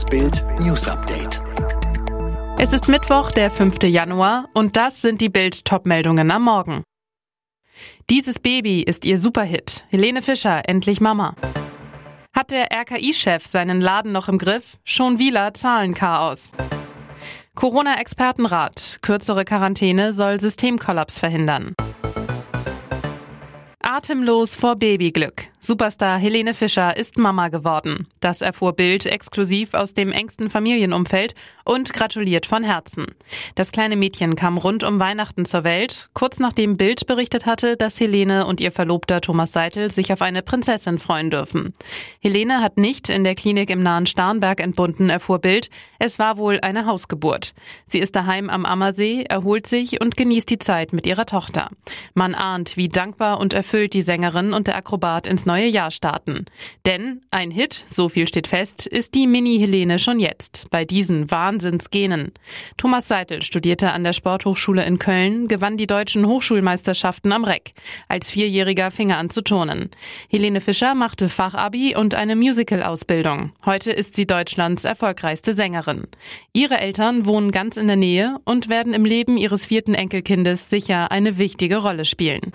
Das Bild News Update. Es ist Mittwoch, der 5. Januar, und das sind die Bild-Top-Meldungen am Morgen. Dieses Baby ist ihr Superhit. Helene Fischer, endlich Mama. Hat der RKI-Chef seinen Laden noch im Griff? Schon Wieler Zahlenchaos. Corona-Expertenrat. Kürzere Quarantäne soll Systemkollaps verhindern. Atemlos vor Babyglück. Superstar Helene Fischer ist Mama geworden. Das erfuhr Bild exklusiv aus dem engsten Familienumfeld und gratuliert von Herzen. Das kleine Mädchen kam rund um Weihnachten zur Welt, kurz nachdem Bild berichtet hatte, dass Helene und ihr Verlobter Thomas Seitel sich auf eine Prinzessin freuen dürfen. Helene hat nicht in der Klinik im nahen Starnberg entbunden, erfuhr Bild. Es war wohl eine Hausgeburt. Sie ist daheim am Ammersee, erholt sich und genießt die Zeit mit ihrer Tochter. Man ahnt, wie dankbar und erfüllt die Sängerin und der Akrobat ins neue Jahr starten. Denn ein Hit, so viel steht fest, ist die Mini-Helene schon jetzt, bei diesen Wahnsinnsgenen. Thomas Seitel studierte an der Sporthochschule in Köln, gewann die deutschen Hochschulmeisterschaften am Reck. Als Vierjähriger fing er an zu turnen. Helene Fischer machte Fachabi und eine Musical-Ausbildung. Heute ist sie Deutschlands erfolgreichste Sängerin. Ihre Eltern wohnen ganz in der Nähe und werden im Leben ihres vierten Enkelkindes sicher eine wichtige Rolle spielen.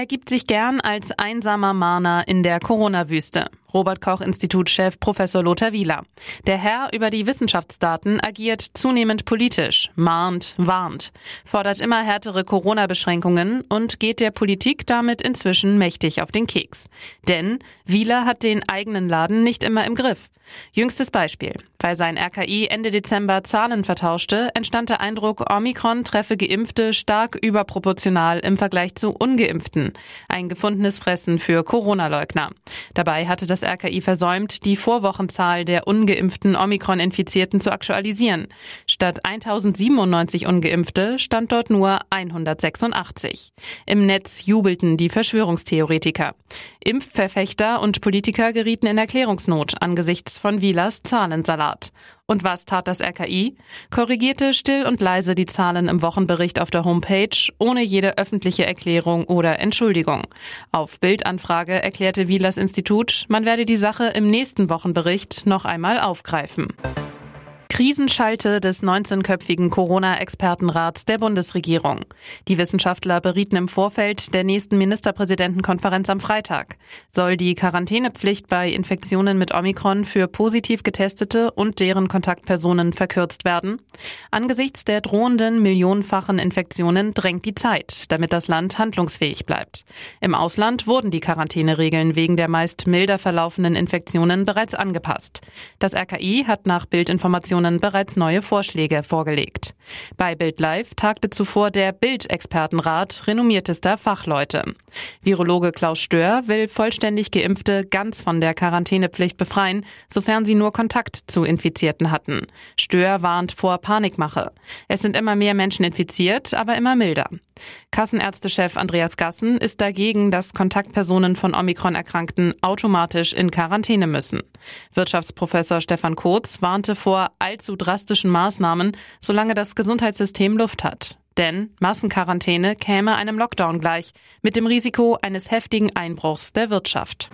Er gibt sich gern als einsamer Mahner in der Corona-Wüste. Robert Koch Institutchef Professor Lothar Wieler. Der Herr über die Wissenschaftsdaten agiert zunehmend politisch, mahnt, warnt, fordert immer härtere Corona-Beschränkungen und geht der Politik damit inzwischen mächtig auf den Keks. Denn Wieler hat den eigenen Laden nicht immer im Griff. Jüngstes Beispiel. Weil sein RKI Ende Dezember Zahlen vertauschte, entstand der Eindruck, Omikron treffe Geimpfte stark überproportional im Vergleich zu Ungeimpften. Ein gefundenes Fressen für Corona-Leugner. Dabei hatte das das RKI versäumt, die Vorwochenzahl der ungeimpften Omikron-Infizierten zu aktualisieren. Statt 1097 Ungeimpfte stand dort nur 186. Im Netz jubelten die Verschwörungstheoretiker. Impfverfechter und Politiker gerieten in Erklärungsnot angesichts von Wielers Zahlensalat. Und was tat das RKI? Korrigierte still und leise die Zahlen im Wochenbericht auf der Homepage, ohne jede öffentliche Erklärung oder Entschuldigung. Auf Bildanfrage erklärte Wielers Institut, man werde die Sache im nächsten Wochenbericht noch einmal aufgreifen. Krisenschalte des 19-köpfigen Corona-Expertenrats der Bundesregierung. Die Wissenschaftler berieten im Vorfeld der nächsten Ministerpräsidentenkonferenz am Freitag. Soll die Quarantänepflicht bei Infektionen mit Omikron für positiv Getestete und deren Kontaktpersonen verkürzt werden? Angesichts der drohenden millionenfachen Infektionen drängt die Zeit, damit das Land handlungsfähig bleibt. Im Ausland wurden die Quarantäneregeln wegen der meist milder verlaufenden Infektionen bereits angepasst. Das RKI hat nach Bildinformationen Expertinnen bereits neue Vorschläge vorgelegt. Bei Bild Live tagte zuvor der Bild-Expertenrat renommiertester Fachleute. Virologe Klaus Stör will vollständig Geimpfte ganz von der Quarantänepflicht befreien, sofern sie nur Kontakt zu Infizierten hatten. Stör warnt vor Panikmache. Es sind immer mehr Menschen infiziert, aber immer milder. Kassenärztechef Andreas Gassen ist dagegen, dass Kontaktpersonen von Omikron-Erkrankten automatisch in Quarantäne müssen. Wirtschaftsprofessor Stefan Kotz warnte vor allzu drastischen Maßnahmen, solange das Gesundheitssystem Luft hat. Denn Massenquarantäne käme einem Lockdown gleich, mit dem Risiko eines heftigen Einbruchs der Wirtschaft.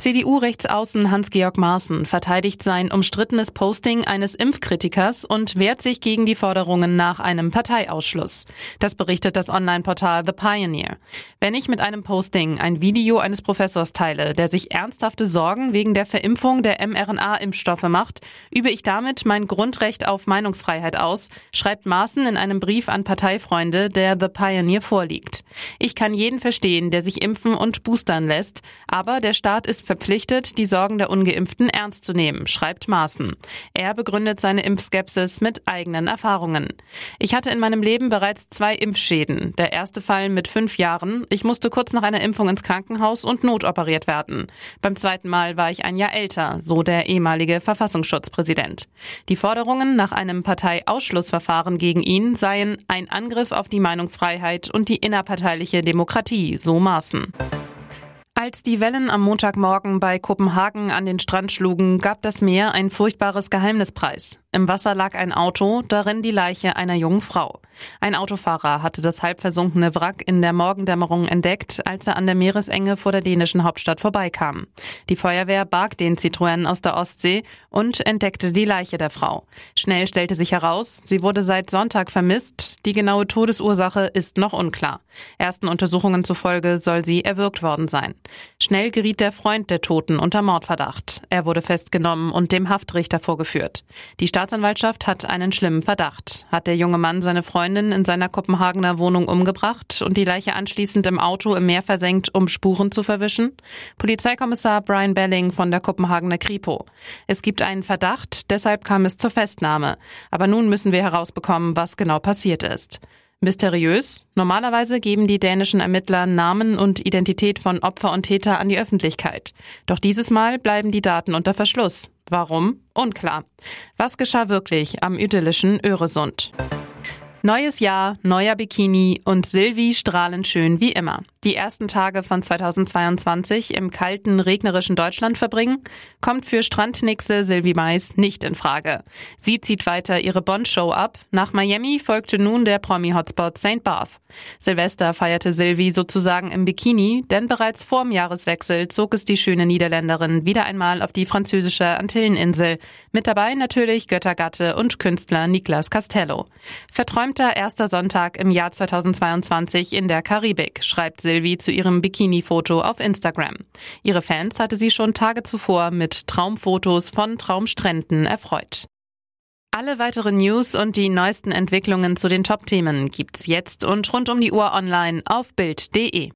CDU-Rechtsaußen Hans-Georg Maaßen verteidigt sein umstrittenes Posting eines Impfkritikers und wehrt sich gegen die Forderungen nach einem Parteiausschluss. Das berichtet das Online-Portal The Pioneer. Wenn ich mit einem Posting ein Video eines Professors teile, der sich ernsthafte Sorgen wegen der Verimpfung der mRNA-Impfstoffe macht, übe ich damit mein Grundrecht auf Meinungsfreiheit aus, schreibt Maaßen in einem Brief an Parteifreunde, der The Pioneer vorliegt. Ich kann jeden verstehen, der sich impfen und boostern lässt, aber der Staat ist verpflichtet, die Sorgen der Ungeimpften ernst zu nehmen, schreibt Maaßen. Er begründet seine Impfskepsis mit eigenen Erfahrungen. Ich hatte in meinem Leben bereits zwei Impfschäden. Der erste Fall mit fünf Jahren. Ich musste kurz nach einer Impfung ins Krankenhaus und notoperiert werden. Beim zweiten Mal war ich ein Jahr älter, so der ehemalige Verfassungsschutzpräsident. Die Forderungen nach einem Parteiausschlussverfahren gegen ihn seien ein Angriff auf die Meinungsfreiheit und die innerparteiliche Demokratie, so Maaßen. Als die Wellen am Montagmorgen bei Kopenhagen an den Strand schlugen, gab das Meer ein furchtbares Geheimnis preis. Im Wasser lag ein Auto, darin die Leiche einer jungen Frau. Ein Autofahrer hatte das halb versunkene Wrack in der Morgendämmerung entdeckt, als er an der Meeresenge vor der dänischen Hauptstadt vorbeikam. Die Feuerwehr barg den Citroën aus der Ostsee und entdeckte die Leiche der Frau. Schnell stellte sich heraus, sie wurde seit Sonntag vermisst. Die genaue Todesursache ist noch unklar. Ersten Untersuchungen zufolge soll sie erwürgt worden sein. Schnell geriet der Freund der Toten unter Mordverdacht. Er wurde festgenommen und dem Haftrichter vorgeführt. Die Staatsanwaltschaft hat einen schlimmen Verdacht. Hat der junge Mann seine Freundin in seiner Kopenhagener Wohnung umgebracht und die Leiche anschließend im Auto im Meer versenkt, um Spuren zu verwischen? Polizeikommissar Brian Belling von der Kopenhagener Kripo. Es gibt einen Verdacht, deshalb kam es zur Festnahme. Aber nun müssen wir herausbekommen, was genau passiert ist. Mysteriös? Normalerweise geben die dänischen Ermittler Namen und Identität von Opfer und Täter an die Öffentlichkeit. Doch dieses Mal bleiben die Daten unter Verschluss. Warum? Unklar. Was geschah wirklich am idyllischen Öresund? Neues Jahr, neuer Bikini und Silvi strahlend schön wie immer. Die ersten Tage von 2022 im kalten, regnerischen Deutschland verbringen, kommt für Strandnixe Silvi Mais nicht in Frage. Sie zieht weiter ihre Bond-Show ab. Nach Miami folgte nun der Promi-Hotspot St. Barth. Silvester feierte Silvi sozusagen im Bikini, denn bereits vorm Jahreswechsel zog es die schöne Niederländerin wieder einmal auf die französische Antilleninsel. Mit dabei natürlich Göttergatte und Künstler Niklas Castello. Verträumt verträumter erster Sonntag im Jahr 2022 in der Karibik, schreibt Silvi zu ihrem Bikini-Foto auf Instagram. Ihre Fans hatte sie schon Tage zuvor mit Traumfotos von Traumstränden erfreut. Alle weiteren News und die neuesten Entwicklungen zu den Top-Themen gibt's jetzt und rund um die Uhr online auf Bild.de.